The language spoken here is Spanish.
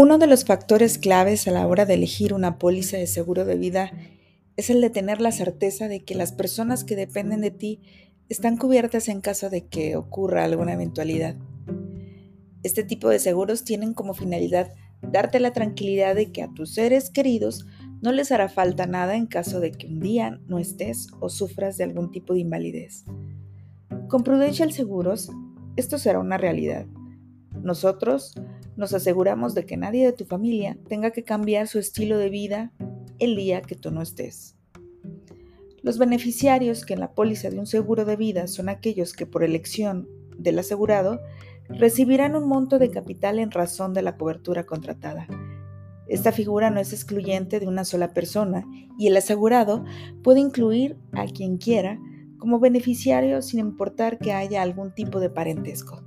Uno de los factores claves a la hora de elegir una póliza de seguro de vida es el de tener la certeza de que las personas que dependen de ti están cubiertas en caso de que ocurra alguna eventualidad. Este tipo de seguros tienen como finalidad darte la tranquilidad de que a tus seres queridos no les hará falta nada en caso de que un día no estés o sufras de algún tipo de invalidez. Con Prudential Seguros, esto será una realidad. Nosotros nos aseguramos de que nadie de tu familia tenga que cambiar su estilo de vida el día que tú no estés. Los beneficiarios que en la póliza de un seguro de vida son aquellos que por elección del asegurado recibirán un monto de capital en razón de la cobertura contratada. Esta figura no es excluyente de una sola persona y el asegurado puede incluir a quien quiera como beneficiario sin importar que haya algún tipo de parentesco.